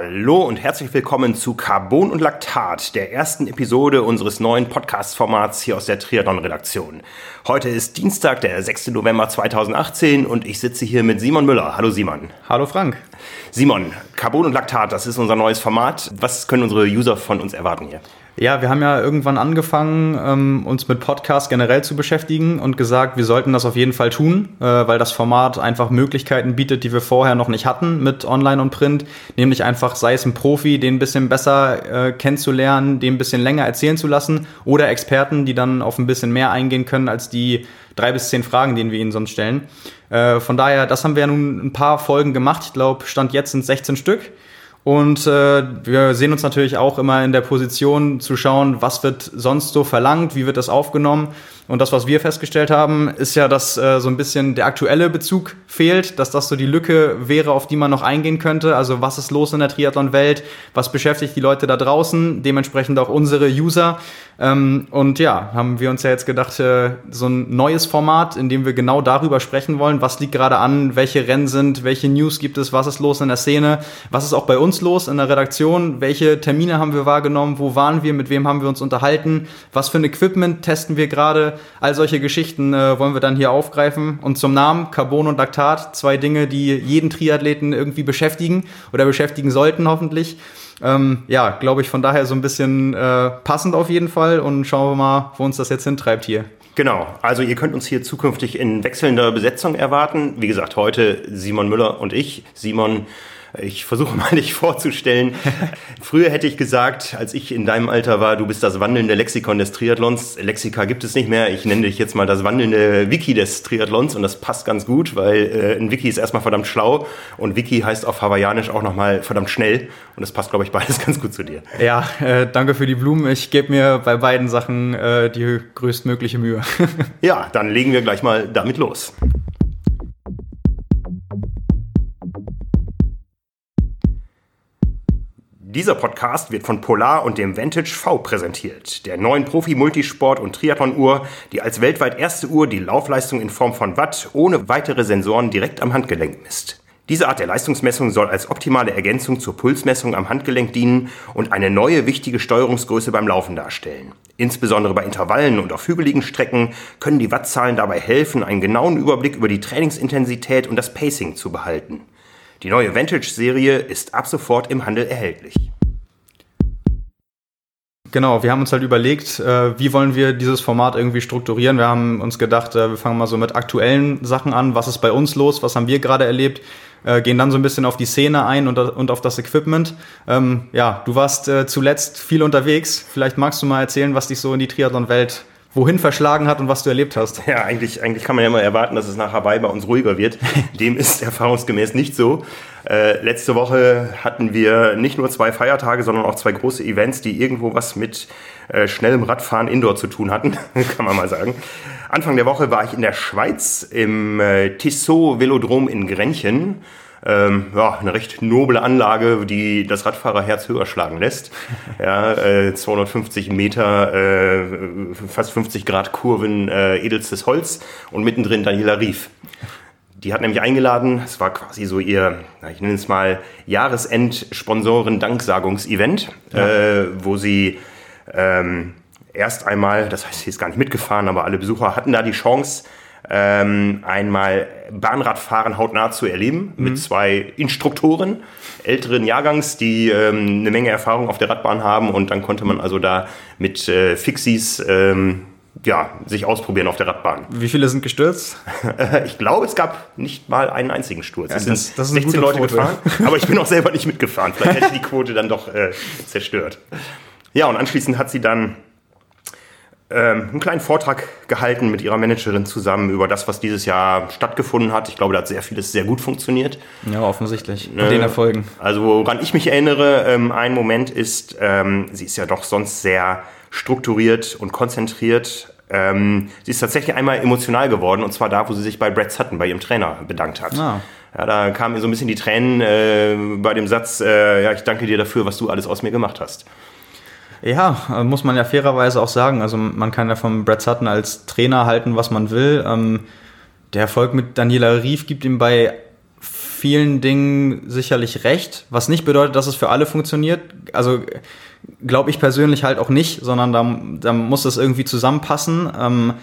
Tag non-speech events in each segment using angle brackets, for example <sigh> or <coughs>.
Hallo und herzlich willkommen zu Carbon und Laktat, der ersten Episode unseres neuen Podcast-Formats hier aus der Triathlon-Redaktion. Heute ist Dienstag, der 6. November 2018 und ich sitze hier mit Simon Müller. Hallo Simon. Hallo Frank. Simon, Carbon und Laktat, das ist unser neues Format. Was können unsere User von uns erwarten hier? Ja, wir haben ja irgendwann angefangen, ähm, uns mit Podcasts generell zu beschäftigen und gesagt, wir sollten das auf jeden Fall tun, äh, weil das Format einfach Möglichkeiten bietet, die wir vorher noch nicht hatten mit Online und Print. Nämlich einfach, sei es ein Profi, den ein bisschen besser äh, kennenzulernen, den ein bisschen länger erzählen zu lassen oder Experten, die dann auf ein bisschen mehr eingehen können als die drei bis zehn Fragen, die wir ihnen sonst stellen. Äh, von daher, das haben wir ja nun ein paar Folgen gemacht. Ich glaube, Stand jetzt sind 16 Stück. Und äh, wir sehen uns natürlich auch immer in der Position zu schauen, was wird sonst so verlangt, wie wird das aufgenommen. Und das, was wir festgestellt haben, ist ja, dass äh, so ein bisschen der aktuelle Bezug fehlt, dass das so die Lücke wäre, auf die man noch eingehen könnte. Also was ist los in der Triathlon-Welt? Was beschäftigt die Leute da draußen? Dementsprechend auch unsere User. Ähm, und ja, haben wir uns ja jetzt gedacht, äh, so ein neues Format, in dem wir genau darüber sprechen wollen. Was liegt gerade an? Welche Rennen sind? Welche News gibt es? Was ist los in der Szene? Was ist auch bei uns los in der Redaktion? Welche Termine haben wir wahrgenommen? Wo waren wir? Mit wem haben wir uns unterhalten? Was für ein Equipment testen wir gerade? All solche Geschichten äh, wollen wir dann hier aufgreifen. Und zum Namen Carbon und Laktat, zwei Dinge, die jeden Triathleten irgendwie beschäftigen oder beschäftigen sollten hoffentlich. Ähm, ja, glaube ich, von daher so ein bisschen äh, passend auf jeden Fall und schauen wir mal, wo uns das jetzt hintreibt hier. Genau, also ihr könnt uns hier zukünftig in wechselnder Besetzung erwarten. Wie gesagt, heute Simon Müller und ich. Simon ich versuche <laughs> mal dich vorzustellen. Früher hätte ich gesagt, als ich in deinem Alter war, du bist das wandelnde Lexikon des Triathlons. Lexika gibt es nicht mehr. Ich nenne dich jetzt mal das wandelnde Wiki des Triathlons und das passt ganz gut, weil äh, ein Wiki ist erstmal verdammt schlau und Wiki heißt auf Hawaiianisch auch nochmal verdammt schnell und das passt, glaube ich, beides <laughs> ganz gut zu dir. Ja, äh, danke für die Blumen. Ich gebe mir bei beiden Sachen äh, die größtmögliche Mühe. <laughs> ja, dann legen wir gleich mal damit los. Dieser Podcast wird von Polar und dem Vantage V präsentiert, der neuen Profi-Multisport- und Triathlon-Uhr, die als weltweit erste Uhr die Laufleistung in Form von Watt ohne weitere Sensoren direkt am Handgelenk misst. Diese Art der Leistungsmessung soll als optimale Ergänzung zur Pulsmessung am Handgelenk dienen und eine neue wichtige Steuerungsgröße beim Laufen darstellen. Insbesondere bei Intervallen und auf hügeligen Strecken können die Wattzahlen dabei helfen, einen genauen Überblick über die Trainingsintensität und das Pacing zu behalten. Die neue Vantage-Serie ist ab sofort im Handel erhältlich. Genau, wir haben uns halt überlegt, äh, wie wollen wir dieses Format irgendwie strukturieren. Wir haben uns gedacht, äh, wir fangen mal so mit aktuellen Sachen an. Was ist bei uns los? Was haben wir gerade erlebt? Äh, gehen dann so ein bisschen auf die Szene ein und, und auf das Equipment. Ähm, ja, du warst zuletzt viel unterwegs. Vielleicht magst du mal erzählen, was dich so in die Triathlon-Welt wohin verschlagen hat und was du erlebt hast. Ja, eigentlich, eigentlich kann man ja mal erwarten, dass es nach Hawaii bei uns ruhiger wird. <laughs> Dem ist erfahrungsgemäß nicht so. Äh, letzte Woche hatten wir nicht nur zwei Feiertage, sondern auch zwei große Events, die irgendwo was mit äh, schnellem Radfahren indoor zu tun hatten, <laughs> kann man mal sagen. Anfang der Woche war ich in der Schweiz im äh, Tissot Velodrom in Grenchen ähm, ja, eine recht noble Anlage, die das Radfahrerherz höher schlagen lässt. <laughs> Ja, äh, 250 Meter, äh, fast 50 Grad Kurven, äh, edelstes Holz und mittendrin Daniela Rief. Die hat nämlich eingeladen, es war quasi so ihr, ich nenne es mal, Jahresend-Sponsoren-Danksagungsevent, ja. äh, wo sie ähm, erst einmal, das heißt, sie ist gar nicht mitgefahren, aber alle Besucher hatten da die Chance, ähm, einmal Bahnradfahren hautnah zu erleben mhm. mit zwei Instruktoren älteren Jahrgangs, die ähm, eine Menge Erfahrung auf der Radbahn haben und dann konnte man also da mit äh, Fixies ähm, ja, sich ausprobieren auf der Radbahn. Wie viele sind gestürzt? <laughs> ich glaube, es gab nicht mal einen einzigen Sturz. Ja, es sind das 16 Leute Quote. gefahren, aber ich bin <laughs> auch selber nicht mitgefahren. Vielleicht hätte die Quote dann doch äh, zerstört. Ja, und anschließend hat sie dann ähm, einen kleinen Vortrag gehalten mit ihrer Managerin zusammen über das, was dieses Jahr stattgefunden hat. Ich glaube, da hat sehr vieles sehr gut funktioniert. Ja, offensichtlich. Mit den Erfolgen. Also woran ich mich erinnere, ähm, ein Moment ist, ähm, sie ist ja doch sonst sehr strukturiert und konzentriert. Ähm, sie ist tatsächlich einmal emotional geworden und zwar da, wo sie sich bei Brad Sutton, bei ihrem Trainer, bedankt hat. Ah. Ja, da kamen mir so ein bisschen die Tränen äh, bei dem Satz, äh, ja, ich danke dir dafür, was du alles aus mir gemacht hast. Ja, äh, muss man ja fairerweise auch sagen. Also man kann ja von Brad Sutton als Trainer halten, was man will. Ähm, der Erfolg mit Daniela Rief gibt ihm bei vielen Dingen sicherlich recht, was nicht bedeutet, dass es für alle funktioniert. Also glaube ich persönlich halt auch nicht, sondern da, da muss es irgendwie zusammenpassen. Ähm,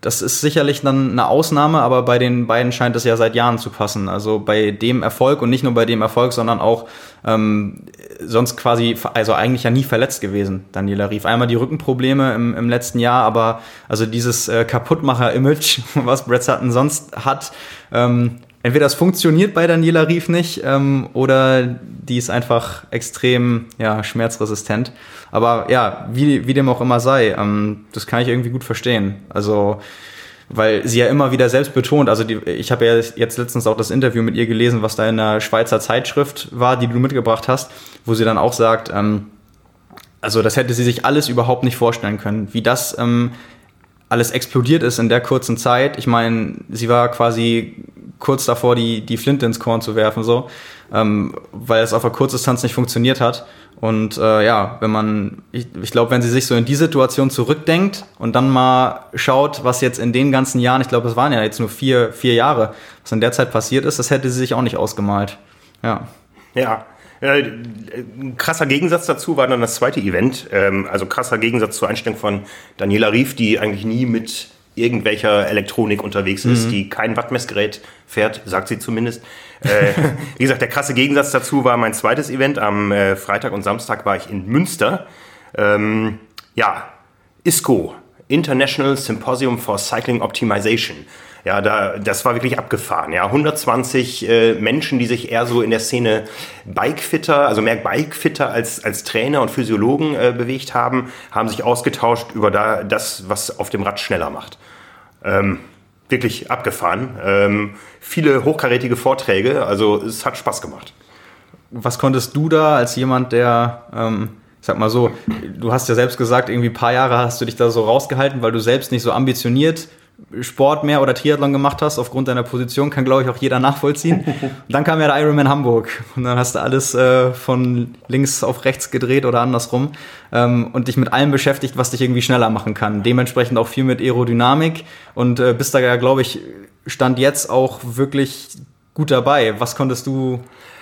das ist sicherlich dann eine Ausnahme, aber bei den beiden scheint es ja seit Jahren zu passen. Also bei dem Erfolg und nicht nur bei dem Erfolg, sondern auch ähm, sonst quasi, also eigentlich ja nie verletzt gewesen, Daniela Rief. Einmal die Rückenprobleme im, im letzten Jahr, aber also dieses äh, Kaputtmacher-Image, <laughs> was Brett Sutton sonst hat, ähm, entweder es funktioniert bei Daniela Rief nicht ähm, oder die ist einfach extrem ja, schmerzresistent. Aber ja, wie, wie dem auch immer sei, ähm, das kann ich irgendwie gut verstehen. Also weil sie ja immer wieder selbst betont, also die, ich habe ja jetzt letztens auch das Interview mit ihr gelesen, was da in der Schweizer Zeitschrift war, die du mitgebracht hast, wo sie dann auch sagt, ähm, also das hätte sie sich alles überhaupt nicht vorstellen können, wie das ähm, alles explodiert ist in der kurzen Zeit. Ich meine, sie war quasi kurz davor, die, die Flinte ins Korn zu werfen, so, ähm, weil es auf der Kurzdistanz nicht funktioniert hat. Und äh, ja, wenn man, ich, ich glaube, wenn sie sich so in die Situation zurückdenkt und dann mal schaut, was jetzt in den ganzen Jahren, ich glaube, es waren ja jetzt nur vier, vier Jahre, was in der Zeit passiert ist, das hätte sie sich auch nicht ausgemalt. Ja. Ja, ein krasser Gegensatz dazu war dann das zweite Event. Ähm, also krasser Gegensatz zur Einstellung von Daniela Rief, die eigentlich nie mit irgendwelcher Elektronik unterwegs ist, mhm. die kein Wattmessgerät fährt, sagt sie zumindest. Äh, wie gesagt, der krasse Gegensatz dazu war mein zweites Event. Am äh, Freitag und Samstag war ich in Münster. Ähm, ja, ISCO, International Symposium for Cycling Optimization. Ja, da, das war wirklich abgefahren. Ja, 120 äh, Menschen, die sich eher so in der Szene Bikefitter, also mehr Bikefitter als, als Trainer und Physiologen äh, bewegt haben, haben sich ausgetauscht über da, das, was auf dem Rad schneller macht. Ähm, wirklich abgefahren. Ähm, viele hochkarätige Vorträge, also es hat Spaß gemacht. Was konntest du da als jemand, der ähm sag mal so, du hast ja selbst gesagt, irgendwie ein paar Jahre hast du dich da so rausgehalten, weil du selbst nicht so ambitioniert Sport mehr oder Triathlon gemacht hast, aufgrund deiner Position, kann glaube ich auch jeder nachvollziehen. Und <laughs> dann kam ja der Ironman Hamburg und dann hast du alles äh, von links auf rechts gedreht oder andersrum ähm, und dich mit allem beschäftigt, was dich irgendwie schneller machen kann. Dementsprechend auch viel mit Aerodynamik und äh, bist da ja, glaube ich, stand jetzt auch wirklich gut dabei. Was konntest du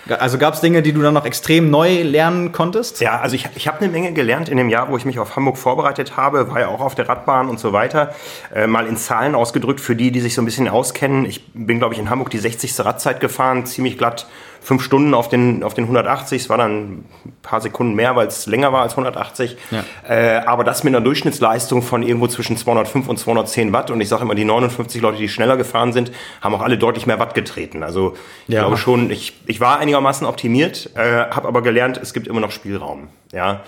also gab es Dinge, die du dann noch extrem neu lernen konntest? Ja, also ich, ich habe eine Menge gelernt in dem Jahr, wo ich mich auf Hamburg vorbereitet habe, war ja auch auf der Radbahn und so weiter. Äh, mal in Zahlen ausgedrückt für die, die sich so ein bisschen auskennen. Ich bin, glaube ich, in Hamburg die 60. Radzeit gefahren, ziemlich glatt fünf Stunden auf den, auf den 180. Es war dann ein paar Sekunden mehr, weil es länger war als 180. Ja. Äh, aber das mit einer Durchschnittsleistung von irgendwo zwischen 205 und 210 Watt. Und ich sage immer, die 59 Leute, die schneller gefahren sind, haben auch alle deutlich mehr Watt getreten. Also ich ja. glaube schon, ich, ich war einigermaßen optimiert, äh, habe aber gelernt, es gibt immer noch Spielraum. Ja.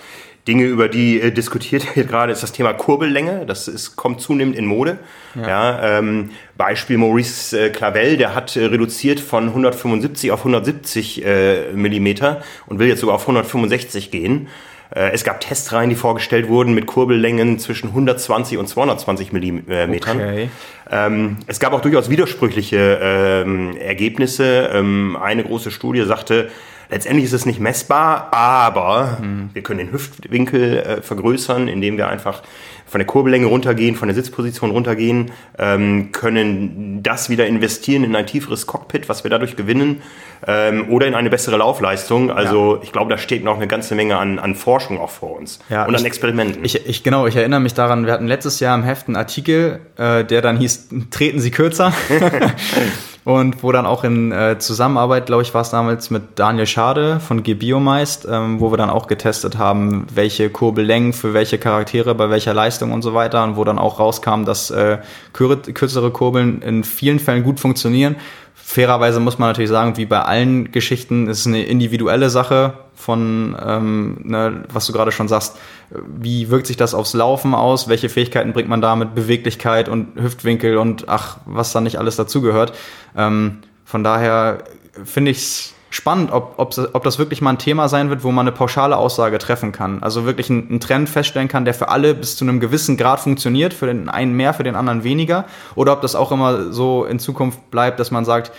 Dinge, über die äh, diskutiert <laughs> wird gerade, ist das Thema Kurbellänge. Das ist, kommt zunehmend in Mode. Ja. ja ähm, Beispiel Maurice äh, Clavel, der hat äh, reduziert von 175 auf 170 äh, Millimeter und will jetzt sogar auf 165 gehen. Äh, es gab Testreihen, die vorgestellt wurden mit Kurbellängen zwischen 120 und 220 Millimetern. Okay. Ähm, es gab auch durchaus widersprüchliche ähm, Ergebnisse. Ähm, eine große Studie sagte, Letztendlich ist es nicht messbar, aber mhm. wir können den Hüftwinkel äh, vergrößern, indem wir einfach von der Kurbellänge runtergehen, von der Sitzposition runtergehen, ähm, können das wieder investieren in ein tieferes Cockpit, was wir dadurch gewinnen, ähm, oder in eine bessere Laufleistung. Also ja. ich glaube, da steht noch eine ganze Menge an, an Forschung auch vor uns ja, und an Experimenten. Ich, ich, genau, ich erinnere mich daran, wir hatten letztes Jahr im Heft einen Artikel, äh, der dann hieß, treten Sie kürzer. <laughs> <laughs> und wo dann auch in äh, Zusammenarbeit, glaube ich, war es damals mit Daniel Schade von Gebiomeist, ähm, wo wir dann auch getestet haben, welche Kurbellängen für welche Charaktere bei welcher Leistung und so weiter und wo dann auch rauskam, dass äh, kürzere Kurbeln in vielen Fällen gut funktionieren. Fairerweise muss man natürlich sagen, wie bei allen Geschichten, ist es eine individuelle Sache von, ähm, ne, was du gerade schon sagst, wie wirkt sich das aufs Laufen aus, welche Fähigkeiten bringt man damit, Beweglichkeit und Hüftwinkel und ach, was da nicht alles dazugehört. Ähm, von daher finde ich es spannend, ob, ob, ob das wirklich mal ein Thema sein wird, wo man eine pauschale Aussage treffen kann. Also wirklich einen, einen Trend feststellen kann, der für alle bis zu einem gewissen Grad funktioniert, für den einen mehr, für den anderen weniger. Oder ob das auch immer so in Zukunft bleibt, dass man sagt,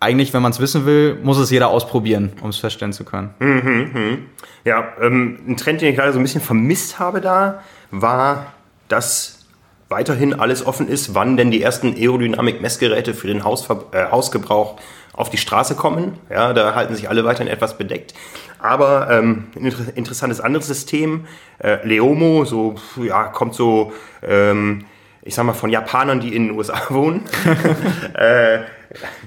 eigentlich, wenn man es wissen will, muss es jeder ausprobieren, um es feststellen zu können. Mhm, mh. Ja, ähm, ein Trend, den ich gerade so ein bisschen vermisst habe da, war, dass weiterhin alles offen ist, wann denn die ersten Aerodynamik-Messgeräte für den Hausver äh, Hausgebrauch auf die Straße kommen. Ja, da halten sich alle weiterhin etwas bedeckt. Aber ähm, ein inter interessantes anderes System, äh, Leomo, so ja, kommt so, ähm, ich sag mal, von Japanern, die in den USA <laughs> wohnen. <laughs> äh,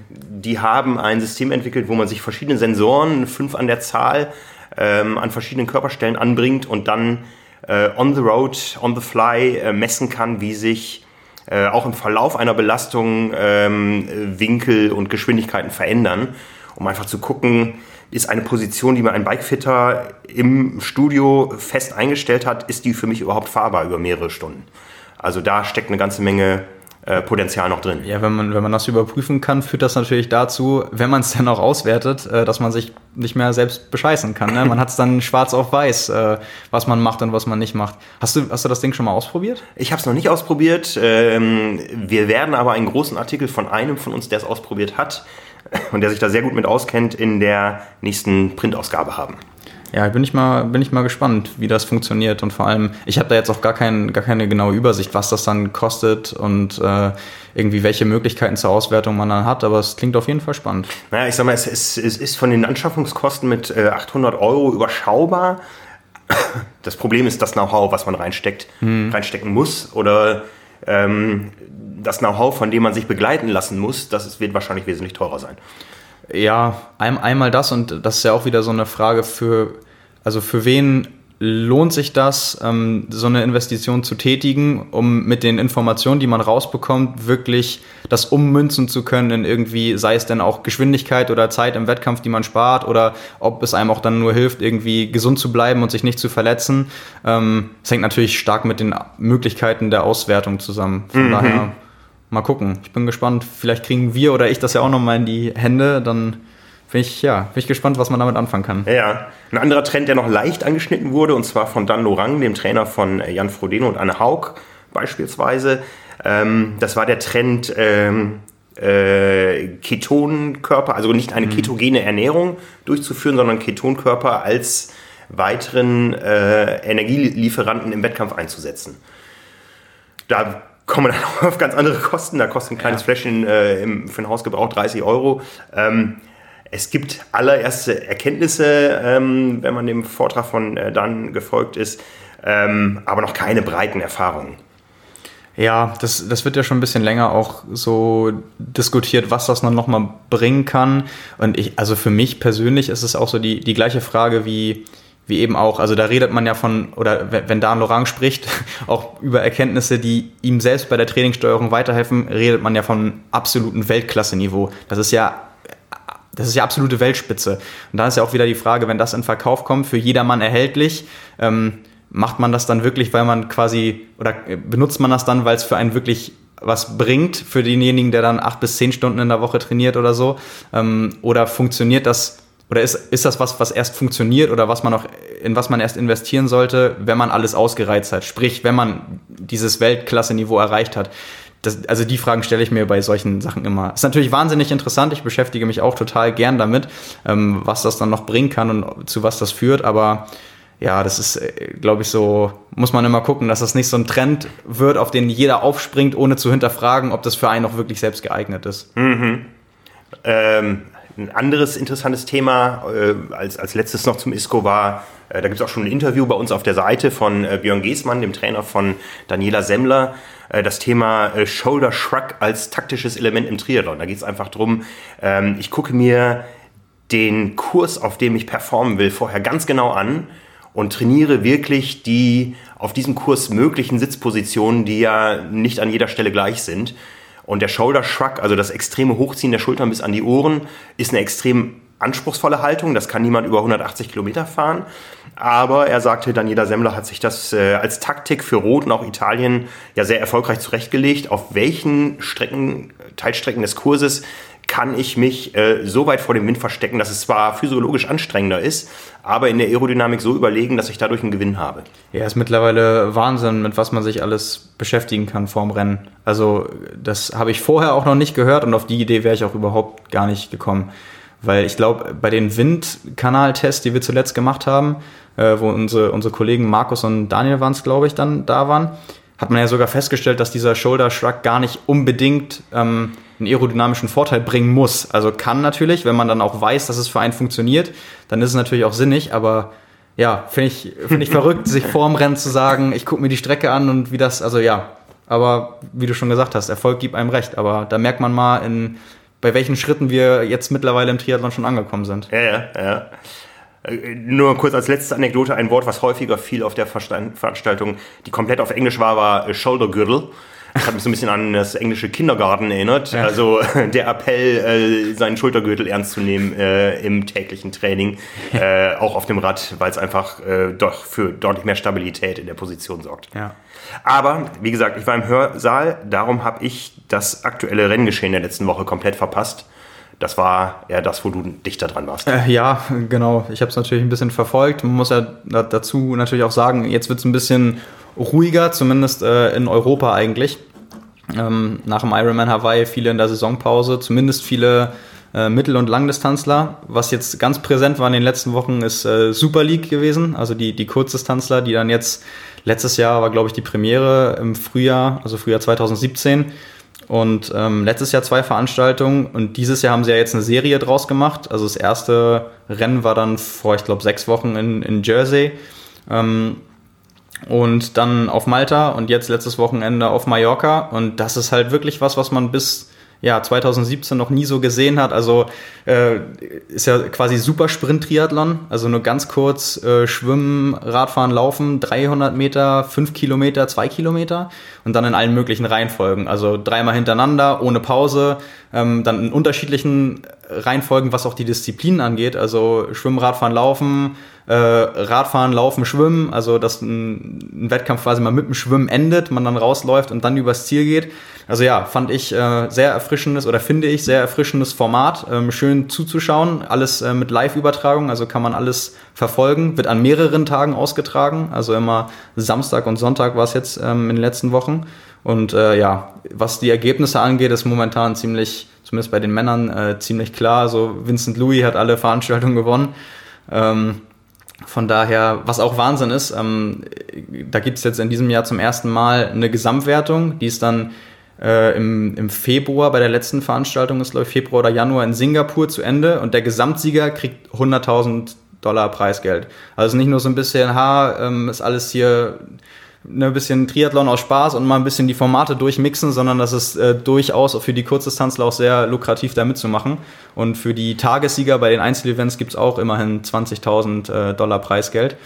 die haben ein System entwickelt, wo man sich verschiedene Sensoren, fünf an der Zahl, ähm, an verschiedenen Körperstellen anbringt und dann äh, on the road, on the fly äh, messen kann, wie sich äh, auch im Verlauf einer Belastung ähm, Winkel und Geschwindigkeiten verändern, um einfach zu gucken, ist eine Position, die mir ein Bikefitter im Studio fest eingestellt hat, ist die für mich überhaupt fahrbar über mehrere Stunden. Also da steckt eine ganze Menge äh, Potenzial noch drin. Ja, wenn man, wenn man das überprüfen kann, führt das natürlich dazu, wenn man es dann auch auswertet, äh, dass man sich nicht mehr selbst bescheißen kann. Ne? Man hat es dann schwarz auf weiß, äh, was man macht und was man nicht macht. Hast du, hast du das Ding schon mal ausprobiert? Ich habe es noch nicht ausprobiert. Ähm, wir werden aber einen großen Artikel von einem von uns, der es ausprobiert hat und der sich da sehr gut mit auskennt, in der nächsten Printausgabe haben. Ja, bin ich mal, bin ich mal gespannt, wie das funktioniert. Und vor allem, ich habe da jetzt auch gar, kein, gar keine genaue Übersicht, was das dann kostet und äh, irgendwie welche Möglichkeiten zur Auswertung man dann hat. Aber es klingt auf jeden Fall spannend. Naja, ich sag mal, es, es, es ist von den Anschaffungskosten mit äh, 800 Euro überschaubar. <coughs> Das Problem ist das Know-how, was man reinsteckt, hm. reinstecken muss. Oder ähm, das Know-how, von dem man sich begleiten lassen muss, das wird wahrscheinlich wesentlich teurer sein. Ja, ein, einmal das und das ist ja auch wieder so eine Frage für, also für wen lohnt sich das, ähm, so eine Investition zu tätigen, um mit den Informationen, die man rausbekommt, wirklich das ummünzen zu können in irgendwie, sei es denn auch Geschwindigkeit oder Zeit im Wettkampf, die man spart, oder ob es einem auch dann nur hilft, irgendwie gesund zu bleiben und sich nicht zu verletzen. Ähm, es hängt natürlich stark mit den Möglichkeiten der Auswertung zusammen. Von mhm. daher mal gucken. Ich bin gespannt. Vielleicht kriegen wir oder ich das ja auch nochmal in die Hände. Dann bin ich, ja, bin ich gespannt, was man damit anfangen kann. Ja, ein anderer Trend, der noch leicht angeschnitten wurde, und zwar von Dan Lorang, dem Trainer von äh, Jan Frodeno und Anne Haug beispielsweise. Ähm, das war der Trend ähm, äh, Ketonkörper, also nicht eine mhm. ketogene Ernährung durchzuführen, sondern Ketonkörper als weiteren äh, Energielieferanten im Wettkampf einzusetzen. Da kommen dann auch auf ganz andere Kosten. Da kostet ein kleines ja. Fläschchen äh, im, für den Hausgebrauch 30 Euro. Ähm, es gibt allererste Erkenntnisse, ähm, wenn man dem Vortrag von äh, Dan gefolgt ist, ähm, aber noch keine breiten Erfahrungen. Ja, das, das wird ja schon ein bisschen länger auch so diskutiert, was das dann nochmal bringen kann. Und ich, also für mich persönlich ist es auch so die, die gleiche Frage wie, wie eben auch, also da redet man ja von, oder wenn Dan Lorang spricht, <laughs> auch über Erkenntnisse, die ihm selbst bei der Trainingssteuerung weiterhelfen, redet man ja von absolutem Weltklasse-Niveau. Das ist ja das ist ja absolute Weltspitze. Und da ist ja auch wieder die Frage, wenn das in Verkauf kommt, für jedermann erhältlich, ähm, macht man das dann wirklich, weil man quasi, oder benutzt man das dann, weil es für einen wirklich was bringt, für denjenigen, der dann acht bis zehn Stunden in der Woche trainiert oder so? Ähm, oder funktioniert das oder ist, ist das was, was erst funktioniert oder was man noch, in was man erst investieren sollte, wenn man alles ausgereizt hat? Sprich, wenn man dieses Weltklasse-Niveau erreicht hat. Das, also die Fragen stelle ich mir bei solchen Sachen immer. Ist natürlich wahnsinnig interessant. Ich beschäftige mich auch total gern damit, ähm, was das dann noch bringen kann und zu was das führt. Aber ja, das ist, äh, glaube ich, so, muss man immer gucken, dass das nicht so ein Trend wird, auf den jeder aufspringt, ohne zu hinterfragen, ob das für einen auch wirklich selbst geeignet ist. Mhm. Ähm, ein anderes interessantes Thema äh, als, als letztes noch zum ISCO war, äh, da gibt es auch schon ein Interview bei uns auf der Seite von äh, Björn Geßmann, dem Trainer von Daniela Semmler, äh, das Thema äh, Shoulder Shrug als taktisches Element im Triathlon. Da geht es einfach drum, ähm, ich gucke mir den Kurs, auf dem ich performen will, vorher ganz genau an und trainiere wirklich die auf diesem Kurs möglichen Sitzpositionen, die ja nicht an jeder Stelle gleich sind. Und der Shoulder Shrug, also das extreme Hochziehen der Schultern bis an die Ohren, ist eine extrem anspruchsvolle Haltung. Das kann niemand über 180 Kilometer fahren. Aber er sagte, Daniela Semmler hat sich das äh, als Taktik für Rot und auch Italien ja sehr erfolgreich zurechtgelegt. Auf welchen Strecken, Teilstrecken des Kurses kann ich mich äh, so weit vor dem Wind verstecken, dass es zwar physiologisch anstrengender ist, aber in der Aerodynamik so überlegen, dass ich dadurch einen Gewinn habe. Ja, ist mittlerweile Wahnsinn, mit was man sich alles beschäftigen kann vorm Rennen. Also das habe ich vorher auch noch nicht gehört und auf die Idee wäre ich auch überhaupt gar nicht gekommen. Weil ich glaube, bei den Windkanaltests, die wir zuletzt gemacht haben, äh, wo unsere, unsere Kollegen Markus und Daniel waren es, glaube ich, dann da waren, hat man ja sogar festgestellt, dass dieser Shoulder Shrug gar nicht unbedingt ähm, einen aerodynamischen Vorteil bringen muss. Also kann natürlich, wenn man dann auch weiß, dass es für einen funktioniert, dann ist es natürlich auch sinnig, aber ja, finde ich, find ich <laughs> verrückt, sich vorm Rennen zu sagen, ich gucke mir die Strecke an und wie das, also ja, aber wie du schon gesagt hast, Erfolg gibt einem recht, aber da merkt man mal, in, bei welchen Schritten wir jetzt mittlerweile im Triathlon schon angekommen sind. Ja, ja, ja. Äh, nur kurz als letzte Anekdote, ein Wort, was häufiger fiel auf der Veranstaltung, die komplett auf Englisch war, war Shouldergürtel. Das hat mich so ein bisschen an das englische Kindergarten erinnert. Ja. Also <laughs> der Appell, äh, seinen Schultergürtel ernst zu nehmen äh, im täglichen Training, äh, auch auf dem Rad, weil es einfach äh, doch für deutlich mehr Stabilität in der Position sorgt. Ja. Aber wie gesagt, ich war im Hörsaal, darum habe ich das aktuelle Renngeschehen der letzten Woche komplett verpasst. Das war eher das, wo du dichter dran warst. Äh, ja, genau. Ich habe es natürlich ein bisschen verfolgt. Man muss ja dazu natürlich auch sagen, jetzt wird es ein bisschen ruhiger, zumindest äh, in Europa eigentlich. Ähm, nach dem Ironman Hawaii viele in der Saisonpause, zumindest viele äh, Mittel- und Langdistanzler. Was jetzt ganz präsent war in den letzten Wochen, ist äh, Super League gewesen, also die, die Kurzdistanzler, die dann jetzt, letztes Jahr war glaube ich die Premiere im Frühjahr, also Frühjahr 2017 und ähm, letztes Jahr zwei Veranstaltungen und dieses Jahr haben sie ja jetzt eine Serie draus gemacht. Also das erste Rennen war dann vor, ich glaube, sechs Wochen in, in Jersey. Ähm, und dann auf Malta und jetzt letztes Wochenende auf Mallorca. Und das ist halt wirklich was, was man bis ja, 2017 noch nie so gesehen hat. Also äh, ist ja quasi super Sprint-Triathlon. Also nur ganz kurz äh, Schwimmen, Radfahren, Laufen, 300 Meter, 5 Kilometer, 2 Kilometer und dann in allen möglichen Reihenfolgen. Also dreimal hintereinander, ohne Pause, ähm, dann in unterschiedlichen Reihenfolgen, was auch die Disziplinen angeht. Also Schwimmen, Radfahren, Laufen, äh, Radfahren, Laufen, Schwimmen. Also dass ein, ein, Wettkampf quasi mal mit dem Schwimmen endet, man dann rausläuft und dann übers Ziel geht. Also ja, fand ich äh, sehr erfrischendes oder finde ich sehr erfrischendes Format. Ähm, schön zuzuschauen, alles äh, mit Live-Übertragung, also kann man alles verfolgen. Wird an mehreren Tagen ausgetragen, also immer Samstag und Sonntag war es jetzt ähm, in den letzten Wochen. Und äh, ja, was die Ergebnisse angeht, ist momentan ziemlich, zumindest bei den Männern, äh, ziemlich klar. Also Vincent Louis hat alle Veranstaltungen gewonnen. Ähm, von daher, was auch Wahnsinn ist, ähm, da gibt es jetzt in diesem Jahr zum ersten Mal eine Gesamtwertung, die ist dann äh, im, im Februar bei der letzten Veranstaltung, ist ich Februar oder Januar in Singapur zu Ende und der Gesamtsieger kriegt 100.000 Dollar Preisgeld. Also nicht nur so ein bisschen, ha, ähm, ist alles hier ne, ein bisschen Triathlon aus Spaß und mal ein bisschen die Formate durchmixen, sondern das ist äh, durchaus für die Kurzdistanzler auch sehr lukrativ da mitzumachen. Und für die Tagessieger bei den Einzelevents gibt es auch immerhin 20.000 äh, Dollar Preisgeld.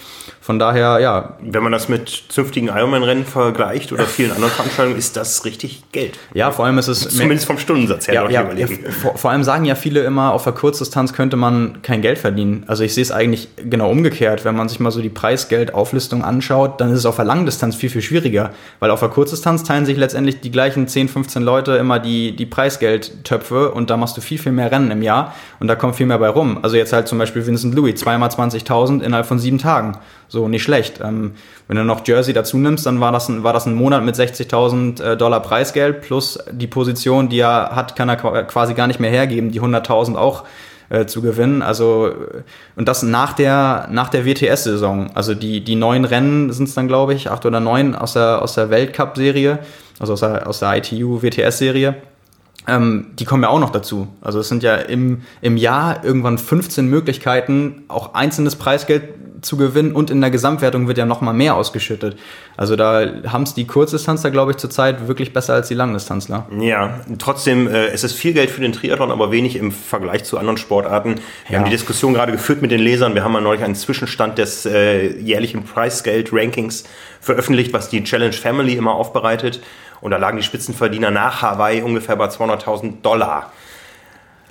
Von daher, ja. Wenn man das mit zünftigen Ironman-Rennen vergleicht oder vielen <laughs> anderen Veranstaltungen, ist das richtig Geld. Ja, vor allem ist es. Zumindest vom Stundensatz her. Ja, ja, ja vor, vor, allem sagen ja viele immer, auf der Kurzdistanz könnte man kein Geld verdienen. Also ich sehe es eigentlich genau umgekehrt. Wenn man sich mal so die Preisgeldauflistung anschaut, dann ist es auf der Langdistanz viel, viel schwieriger. Weil auf der Kurzdistanz teilen sich letztendlich die gleichen 10, 15 Leute immer die, die Preisgeldtöpfe und da machst du viel, viel mehr Rennen im Jahr und da kommt viel mehr bei rum. Also jetzt halt zum Beispiel Vincent Louis, zweimal 20.000 innerhalb von sieben Tagen. So, nicht schlecht. Ähm, wenn du noch Jersey dazu nimmst, dann war das ein, war das ein Monat mit 60.000 äh, Dollar Preisgeld plus die Position, die er hat, kann er quasi gar nicht mehr hergeben, die 100.000 auch äh, zu gewinnen. Also, äh, und das nach der, nach der WTS-Saison. Also die, die neun Rennen sind es dann, glaube ich, acht oder neun aus der, aus der Weltcup-Serie, also aus der, aus der ITU-WTS-Serie ähm, die kommen ja auch noch dazu. Also es sind ja im, im Jahr irgendwann 15 Möglichkeiten, auch einzelnes Preisgeld zu gewinnen und in der Gesamtwertung wird ja noch mal mehr ausgeschüttet. Also da haben es die Kurzdistanzler, glaube ich, zurzeit wirklich besser als die Langdistanzler. Ja, trotzdem, äh, es ist viel Geld für den Triathlon, aber wenig im Vergleich zu anderen Sportarten. Wir ja. haben die Diskussion gerade geführt mit den Lesern. Wir haben mal neulich einen Zwischenstand des äh, jährlichen Preisgeld-Rankings veröffentlicht, was die Challenge Family immer aufbereitet. Und da lagen die Spitzenverdiener nach Hawaii ungefähr bei 200.000 Dollar.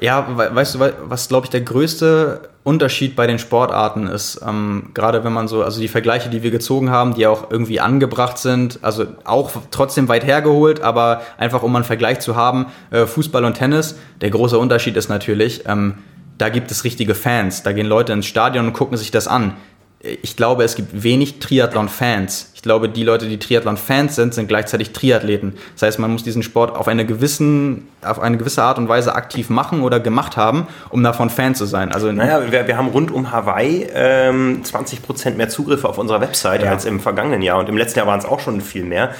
Ja, weißt du, was glaube ich der größte Unterschied bei den Sportarten ist, ähm, gerade wenn man so, also die Vergleiche, die wir gezogen haben, die auch irgendwie angebracht sind, also auch trotzdem weit hergeholt, aber einfach um einen Vergleich zu haben, äh, Fußball und Tennis, der große Unterschied ist natürlich, ähm, da gibt es richtige Fans, da gehen Leute ins Stadion und gucken sich das an ich glaube, es gibt wenig Triathlon-Fans. Ich glaube, die Leute, die Triathlon-Fans sind, sind gleichzeitig Triathleten. Das heißt, man muss diesen Sport auf eine, gewissen, auf eine gewisse Art und Weise aktiv machen oder gemacht haben, um davon Fan zu sein. Also, naja, wir, wir haben rund um Hawaii ähm, 20% mehr Zugriffe auf unserer Website ja. als im vergangenen Jahr. Und im letzten Jahr waren es auch schon viel mehr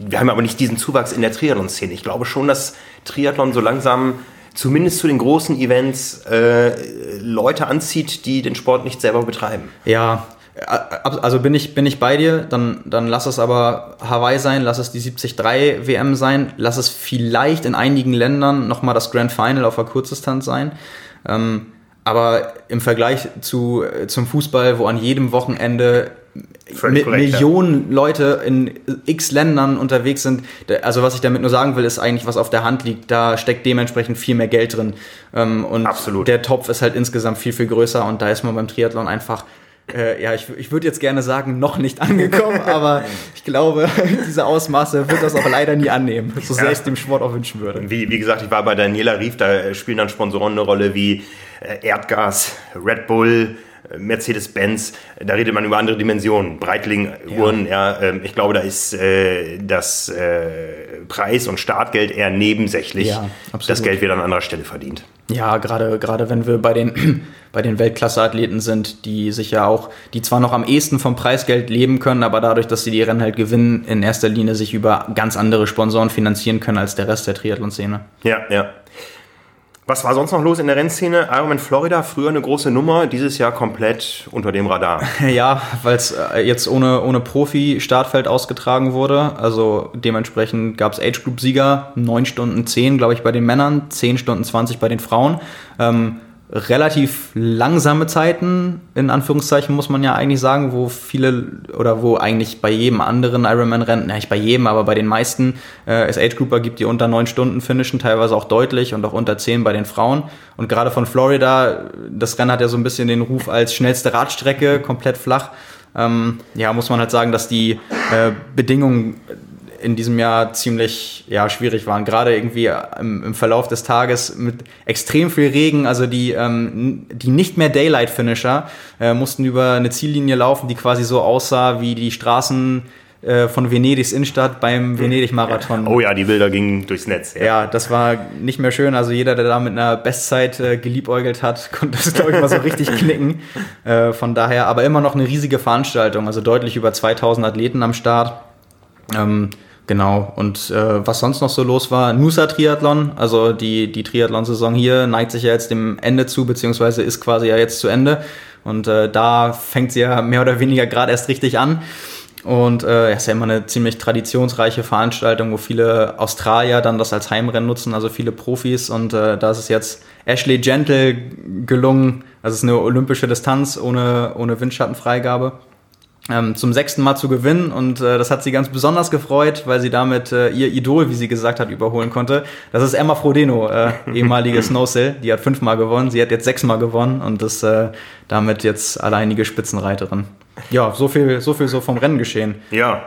wir haben aber nicht diesen Zuwachs in der Triathlon-Szene. Ich glaube schon, dass Triathlon so langsam zumindest zu den großen Events äh, Leute anzieht, die den Sport nicht selber betreiben. Ja, also bin ich, bin ich bei dir, dann, dann lass es aber Hawaii sein, lass es die 73 WM sein, lass es vielleicht in einigen Ländern nochmal das Grand Final auf der Kurzdistanz sein. Ähm, aber im Vergleich zu, zum Fußball, wo an jedem Wochenende Mi Millionen Leute in x Ländern unterwegs sind. Also was ich damit nur sagen will, ist eigentlich, was auf der Hand liegt. Da steckt dementsprechend viel mehr Geld drin. Ähm, und Absolut. der Topf ist halt insgesamt viel, viel größer und da ist man beim Triathlon einfach äh, ja, ich, ich würde jetzt gerne sagen, noch nicht <laughs> angekommen, aber ich glaube, <laughs> diese Ausmaße wird das auch leider nie annehmen, so sehr ja. ich es dem Sport auch wünschen würde. Wie, wie gesagt, ich war bei Daniela Rief, da spielen dann Sponsoren eine Rolle wie äh, Erdgas, Red Bull, Mercedes-Benz, da redet man über andere Dimensionen. Breitling-Uhren, ja. ja ähm, ich glaube, da ist äh, das äh, Preis- und Startgeld eher nebensächlich. Ja, das Geld wird an anderer Stelle verdient. Ja, gerade, gerade wenn wir bei den, <clears throat> bei den Weltklasse-Athleten sind, die sich ja auch, die zwar noch am ehesten vom Preisgeld leben können, aber dadurch, dass sie die Rennen halt gewinnen, in erster Linie sich über ganz andere Sponsoren finanzieren können als der Rest der Triathlon-Szene. Ja, ja. Was war sonst noch los in der Rennszene? Ironman Florida, früher eine große Nummer, dieses Jahr komplett unter dem Radar. <laughs> Ja, weil es äh, jetzt ohne, ohne Profi-Startfeld ausgetragen wurde. Also dementsprechend gab es Age-Group-Sieger, 9 Stunden 10, glaube ich, bei den Männern, 10 Stunden 20 bei den Frauen. Ähm, relativ langsame Zeiten, in Anführungszeichen muss man ja eigentlich sagen, wo viele oder wo eigentlich bei jedem anderen Ironman-Rennen, nicht bei jedem, aber bei den meisten äh, es Age-Grouper gibt, die unter neun Stunden finishen, teilweise auch deutlich und auch unter zehn bei den Frauen. Und gerade von Florida, das Rennen hat ja so ein bisschen den Ruf als schnellste Radstrecke, komplett flach. Ähm, ja, muss man halt sagen, dass die äh, Bedingungen in diesem Jahr ziemlich ja, schwierig waren. Gerade irgendwie im, im, Verlauf des Tages mit extrem viel Regen. Also die, ähm, die nicht mehr Daylight-Finisher äh, mussten über eine Ziellinie laufen, die quasi so aussah wie die Straßen äh, von Venedigs Innenstadt beim Venedig-Marathon. Oh ja, die Bilder gingen durchs Netz. Ja. ja. das war nicht mehr schön. Also jeder, der da mit einer Bestzeit äh, geliebäugelt hat, <laughs> konnte das, glaube ich, mal so richtig knicken. Äh, von daher, aber immer noch eine riesige Veranstaltung. Also deutlich über 2000 Athleten am Start. Ähm, Genau. Und äh, was sonst noch so los war, Nusa Triathlon, also die, die Triathlon-Saison hier neigt sich ja jetzt dem Ende zu, beziehungsweise ist quasi ja jetzt zu Ende. Und äh, da fängt sie ja mehr oder weniger gerade erst richtig an. Und äh, ist ja immer eine ziemlich traditionsreiche Veranstaltung, wo viele Australier dann das als Heimrennen nutzen, also viele Profis. Und äh, da ist es jetzt Ashley Gentle gelungen. Also es ist eine olympische Distanz ohne, ohne Windschattenfreigabe ähm, zum sechsten Mal zu gewinnen und äh, das hat sie ganz besonders gefreut, weil sie damit äh, ihr Idol, wie sie gesagt hat, überholen konnte. Das ist Emma Frodeno, äh, <laughs> ehemalige Snowsill, die hat fünfmal gewonnen, sie hat jetzt sechsmal gewonnen und ist äh, damit jetzt alleinige Spitzenreiterin. Ja, so viel, so viel so vom Rennen geschehen. Ja,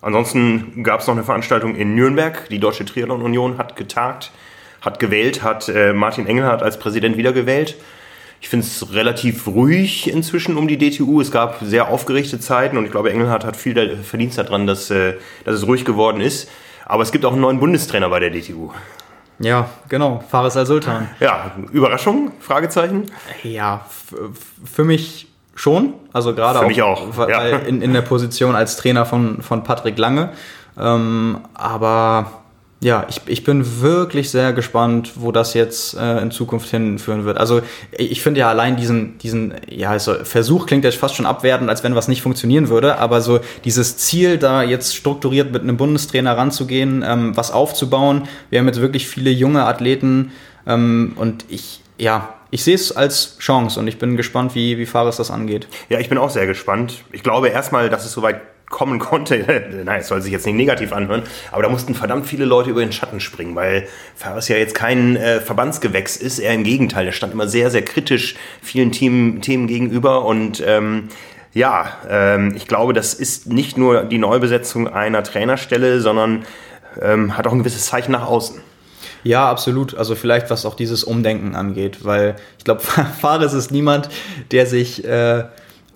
ansonsten gab es noch eine Veranstaltung in Nürnberg. Die Deutsche Triathlon Union hat getagt, hat gewählt, hat äh, Martin Engelhardt als Präsident wiedergewählt. Ich finde es relativ ruhig inzwischen um die DTU. Es gab sehr aufgeregte Zeiten und ich glaube, Engelhardt hat viel Verdienst daran, dass, äh, dass es ruhig geworden ist. Aber es gibt auch einen neuen Bundestrainer bei der DTU. Ja, genau, Fares Al-Sultan. Ja, Überraschung? Fragezeichen? Ja, für mich schon. Also gerade auch, auch ja. in, in der Position als Trainer von, von Patrick Lange. Ähm, aber ja, ich, ich bin wirklich sehr gespannt, wo das jetzt äh, in Zukunft hinführen wird. Also ich finde ja allein diesen, diesen, ja, also Versuch klingt jetzt fast schon abwertend, als wenn was nicht funktionieren würde, aber so dieses Ziel, da jetzt strukturiert mit einem Bundestrainer ranzugehen, ähm, was aufzubauen. Wir haben jetzt wirklich viele junge Athleten ähm, und ich, ja, ich sehe es als Chance und ich bin gespannt, wie, wie Fares das angeht. Ja, ich bin auch sehr gespannt. Ich glaube erstmal, dass es soweit kommen konnte. <laughs> Nein, es soll sich jetzt nicht negativ anhören, aber da mussten verdammt viele Leute über den Schatten springen, weil Fares ja jetzt kein äh, Verbandsgewächs ist, eher im Gegenteil. Er stand immer sehr, sehr kritisch vielen Team, Themen gegenüber und ähm, ja, ähm, ich glaube, das ist nicht nur die Neubesetzung einer Trainerstelle, sondern ähm, hat auch ein gewisses Zeichen nach außen. Ja, absolut. Also vielleicht was auch dieses Umdenken angeht, weil ich glaube, <laughs> Fares ist niemand, der sich äh,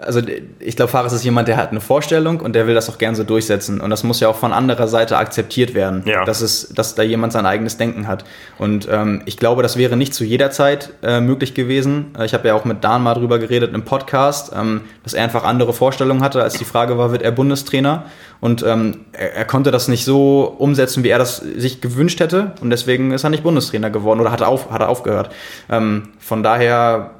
also ich glaube, Fares ist jemand, der hat eine Vorstellung und der will das auch gern so durchsetzen. Und das muss ja auch von anderer Seite akzeptiert werden, ja. dass, es, dass da jemand sein eigenes Denken hat. Und ähm, ich glaube, das wäre nicht zu jeder Zeit äh, möglich gewesen. Äh, ich habe ja auch mit Dan mal drüber geredet im Podcast, ähm, dass er einfach andere Vorstellungen hatte, als die Frage war, wird er Bundestrainer? Und ähm, er, er, konnte das nicht so umsetzen, wie er das sich gewünscht hätte. Und deswegen ist er nicht Bundestrainer geworden oder hat er, auf, hat er aufgehört. Ähm, von daher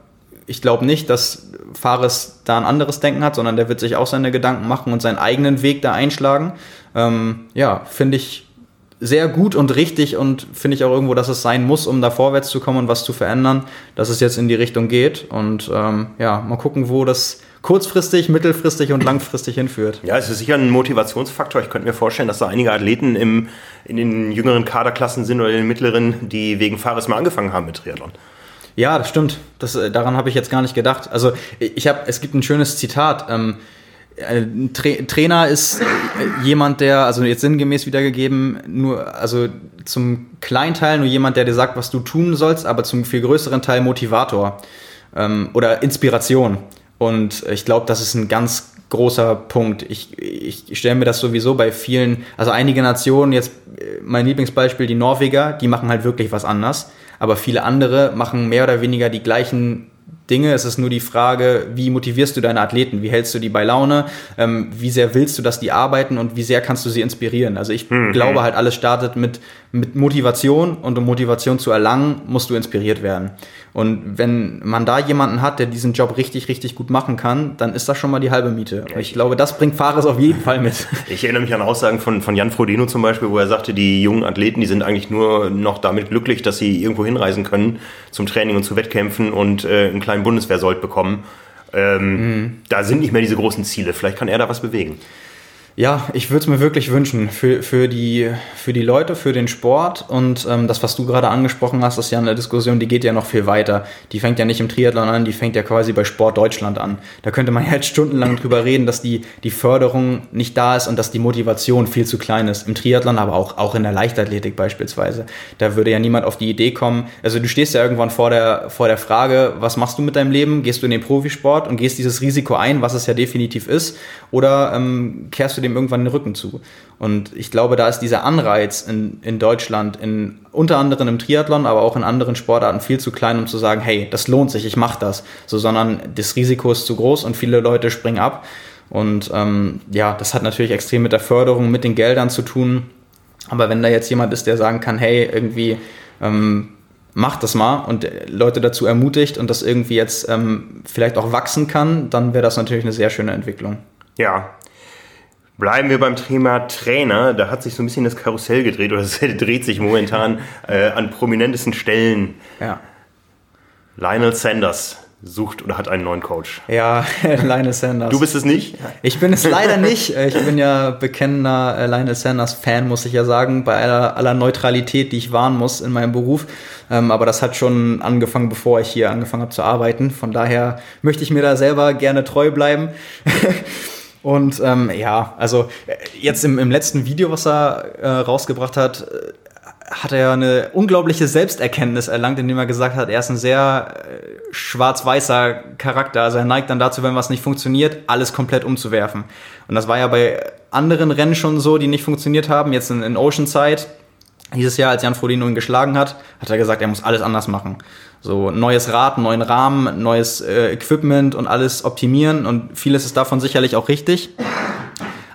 ich glaube nicht, dass Fares da ein anderes Denken hat, sondern der wird sich auch seine Gedanken machen und seinen eigenen Weg da einschlagen. Ähm, ja, finde ich sehr gut und richtig und finde ich auch irgendwo, dass es sein muss, um da vorwärts zu kommen und was zu verändern, dass es jetzt in die Richtung geht. Und ähm, ja, mal gucken, wo das kurzfristig, mittelfristig und langfristig hinführt. Ja, es ist sicher ein Motivationsfaktor. Ich könnte mir vorstellen, dass da einige Athleten im, in den jüngeren Kaderklassen sind oder in den mittleren, die wegen Fares mal angefangen haben mit Triathlon. Ja, das stimmt. Das, äh, daran habe ich jetzt gar nicht gedacht. Also ich habe, es gibt ein schönes Zitat. Ähm, ein Tra Trainer ist äh, jemand, der, also jetzt sinngemäß wiedergegeben, nur, also zum kleinen Teil nur jemand, der dir sagt, was du tun sollst, aber zum viel größeren Teil Motivator ähm, oder Inspiration. Und ich glaube, das ist ein ganz großer Punkt. Ich, ich, ich stelle mir das sowieso bei vielen, also einige Nationen, jetzt äh, mein Lieblingsbeispiel, die Norweger, die machen halt wirklich was anders aber viele andere machen mehr oder weniger die gleichen Dinge. Es ist nur die Frage, wie motivierst du deine Athleten? Wie hältst du die bei Laune? Ähm, wie sehr willst du, dass die arbeiten und wie sehr kannst du sie inspirieren? Also ich mhm. glaube halt, alles startet mit, mit Motivation und um Motivation zu erlangen, musst du inspiriert werden. Und wenn man da jemanden hat, der diesen Job richtig, richtig gut machen kann, dann ist das schon mal die halbe Miete. Und ich glaube, das bringt Fares auf jeden Fall mit. <laughs> Ich erinnere mich an Aussagen von, von Jan Frodeno zum Beispiel, wo er sagte, die jungen Athleten, die sind eigentlich nur noch damit glücklich, dass sie irgendwo hinreisen können zum Training und zu Wettkämpfen und äh, einen kleinen Bundeswehrsold bekommen. Ähm, mhm. Da sind nicht mehr diese großen Ziele. Vielleicht kann er da was bewegen. Ja, ich würde es mir wirklich wünschen für, für, die, für die Leute, für den Sport und ähm, das, was du gerade angesprochen hast, ist ja eine Diskussion, die geht ja noch viel weiter. Die fängt ja nicht im Triathlon an, die fängt ja quasi bei Sport Deutschland an. Da könnte man jetzt stundenlang drüber reden, dass die, die Förderung nicht da ist und dass die Motivation viel zu klein ist. Im Triathlon, aber auch, auch in der Leichtathletik beispielsweise. Da würde ja niemand auf die Idee kommen. Also du stehst ja irgendwann vor der, vor der Frage, was machst du mit deinem Leben? Gehst du in den Profisport und gehst dieses Risiko ein, was es ja definitiv ist? Oder ähm, kehrst du dem irgendwann den Rücken zu. Und ich glaube, da ist dieser Anreiz in, in Deutschland, in, unter anderem im Triathlon, aber auch in anderen Sportarten viel zu klein, um zu sagen, hey, das lohnt sich, ich mache das. So, sondern das Risiko ist zu groß und viele Leute springen ab. Und ähm, ja, das hat natürlich extrem mit der Förderung, mit den Geldern zu tun. Aber wenn da jetzt jemand ist, der sagen kann, hey, irgendwie ähm, macht das mal und Leute dazu ermutigt und das irgendwie jetzt ähm, vielleicht auch wachsen kann, dann wäre das natürlich eine sehr schöne Entwicklung. Ja, Bleiben wir beim Thema Trainer. Da hat sich so ein bisschen das Karussell gedreht oder <laughs> es dreht sich momentan äh, an prominentesten Stellen. Ja. Lionel Sanders sucht oder hat einen neuen Coach. Ja, <laughs> Lionel Sanders. Du bist es nicht? Ich bin es leider nicht. Ich bin ja bekennender äh, Lionel Sanders Fan, muss ich ja sagen, bei aller, aller Neutralität, die ich wahren muss in meinem Beruf. Ähm, aber das hat schon angefangen, bevor ich hier angefangen habe zu arbeiten. Von daher möchte ich mir da selber gerne treu bleiben. <laughs> Und ähm, ja, also äh, jetzt im, im letzten Video, was er äh, rausgebracht hat, äh, hat er eine unglaubliche Selbsterkenntnis erlangt, indem er gesagt hat, er ist ein sehr äh, schwarz-weißer Charakter. Also er neigt dann dazu, wenn was nicht funktioniert, alles komplett umzuwerfen. Und das war ja bei anderen Rennen schon so, die nicht funktioniert haben. Jetzt in, in Oceanside, dieses Jahr, als Jan Frodeno ihn geschlagen hat, hat er gesagt, er muss alles anders machen. So neues Rad, neuen Rahmen, neues äh, Equipment und alles optimieren und vieles ist davon sicherlich auch richtig.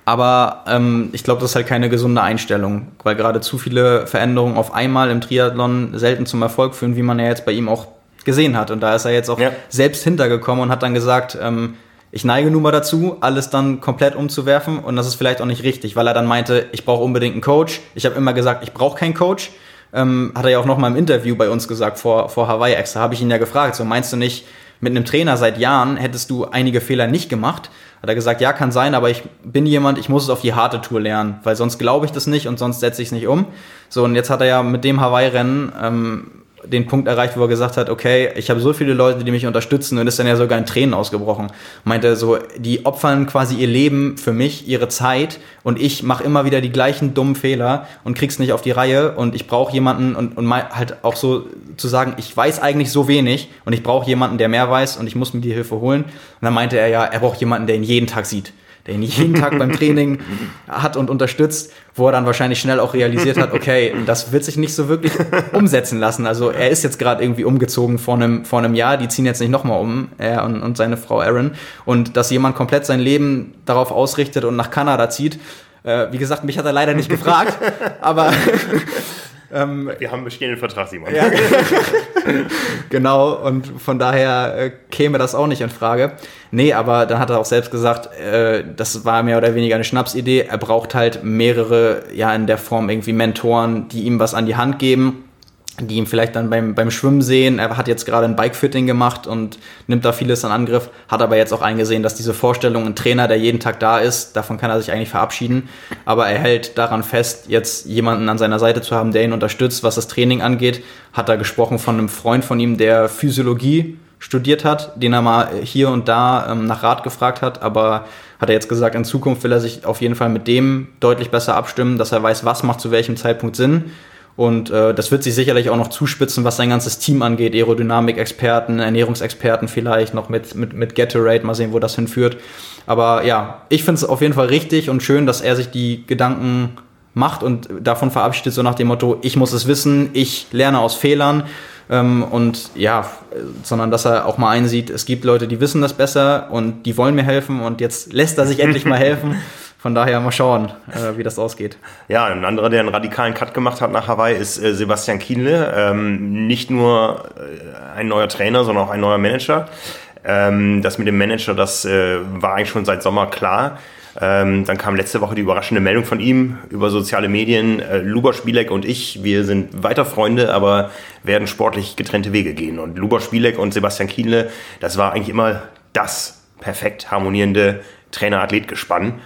Aber ähm, ich glaube, das ist halt keine gesunde Einstellung, weil gerade zu viele Veränderungen auf einmal im Triathlon selten zum Erfolg führen, wie man ja jetzt bei ihm auch gesehen hat. Und da ist er jetzt auch ja. selbst hintergekommen und hat dann gesagt, ähm, ich neige nun mal dazu, alles dann komplett umzuwerfen und das ist vielleicht auch nicht richtig, weil er dann meinte, ich brauche unbedingt einen Coach. Ich habe immer gesagt, ich brauche keinen Coach ähm, hat er ja auch noch mal im Interview bei uns gesagt, vor, vor Hawaii extra, habe ich ihn ja gefragt, so meinst du nicht, mit einem Trainer seit Jahren hättest du einige Fehler nicht gemacht? Hat er gesagt, ja, kann sein, aber ich bin jemand, ich muss es auf die harte Tour lernen, weil sonst glaube ich das nicht und sonst setze ich es nicht um. So, und jetzt hat er ja mit dem Hawaii-Rennen ähm, den Punkt erreicht, wo er gesagt hat, okay, ich habe so viele Leute, die mich unterstützen und ist dann ja sogar in Tränen ausgebrochen. Meinte so, die opfern quasi ihr Leben für mich, ihre Zeit und ich mache immer wieder die gleichen dummen Fehler und krieg's nicht auf die Reihe und ich brauche jemanden und, und halt auch so zu sagen, ich weiß eigentlich so wenig und ich brauche jemanden, der mehr weiß und ich muss mir die Hilfe holen. Und dann meinte er ja, er braucht jemanden, der ihn jeden Tag sieht der ihn jeden Tag beim Training hat und unterstützt, wo er dann wahrscheinlich schnell auch realisiert hat, okay, das wird sich nicht so wirklich umsetzen lassen. Also er ist jetzt gerade irgendwie umgezogen vor einem, vor einem Jahr, die ziehen jetzt nicht nochmal um, er und, und seine Frau Aaron. Und dass jemand komplett sein Leben darauf ausrichtet und nach Kanada zieht, äh, wie gesagt, mich hat er leider nicht gefragt, <laughs> aber ähm, Wir haben einen bestehenden Vertrag, Simon. Ja, <laughs> genau, und von daher äh, käme das auch nicht in Frage. Nee, aber dann hat er auch selbst gesagt, äh, das war mehr oder weniger eine Schnapsidee. Er braucht halt mehrere, ja, in der Form irgendwie Mentoren, die ihm was an die Hand geben die ihm vielleicht dann beim, beim Schwimmen sehen. Er hat jetzt gerade ein Bikefitting gemacht und nimmt da vieles in Angriff, hat aber jetzt auch eingesehen, dass diese Vorstellung, ein Trainer, der jeden Tag da ist, davon kann er sich eigentlich verabschieden. Aber er hält daran fest, jetzt jemanden an seiner Seite zu haben, der ihn unterstützt, was das Training angeht. Hat er gesprochen von einem Freund von ihm, der Physiologie studiert hat, den er mal hier und da ähm, nach Rat gefragt hat, aber hat er jetzt gesagt, in Zukunft will er sich auf jeden Fall mit dem deutlich besser abstimmen, dass er weiß, was macht zu welchem Zeitpunkt Sinn und äh, das wird sich sicherlich auch noch zuspitzen, was sein ganzes Team angeht. Aerodynamik-Experten, Ernährungsexperten vielleicht noch mit, mit, mit Gatorade. Mal sehen, wo das hinführt. Aber ja, ich finde es auf jeden Fall richtig und schön, dass er sich die Gedanken macht und davon verabschiedet, so nach dem Motto, ich muss es wissen, ich lerne aus Fehlern. Ähm, und ja, sondern dass er auch mal einsieht, es gibt Leute, die wissen das besser und die wollen mir helfen und jetzt lässt er sich endlich mal <laughs> helfen. Von daher mal schauen, äh, wie das ausgeht. Ja, ein anderer, der einen radikalen Cut gemacht hat nach Hawaii, ist äh, Sebastian Kienle. Ähm, nicht nur äh, ein neuer Trainer, sondern auch ein neuer Manager. Ähm, das mit dem Manager, das äh, war eigentlich schon seit Sommer klar. Ähm, dann kam letzte Woche die überraschende Meldung von ihm über soziale Medien. Äh, Luba Spielek und ich, wir sind weiter Freunde, aber werden sportlich getrennte Wege gehen. Und Luba Spielek und Sebastian Kienle, das war eigentlich immer das perfekt harmonierende Trainer-Athlet-Gespann.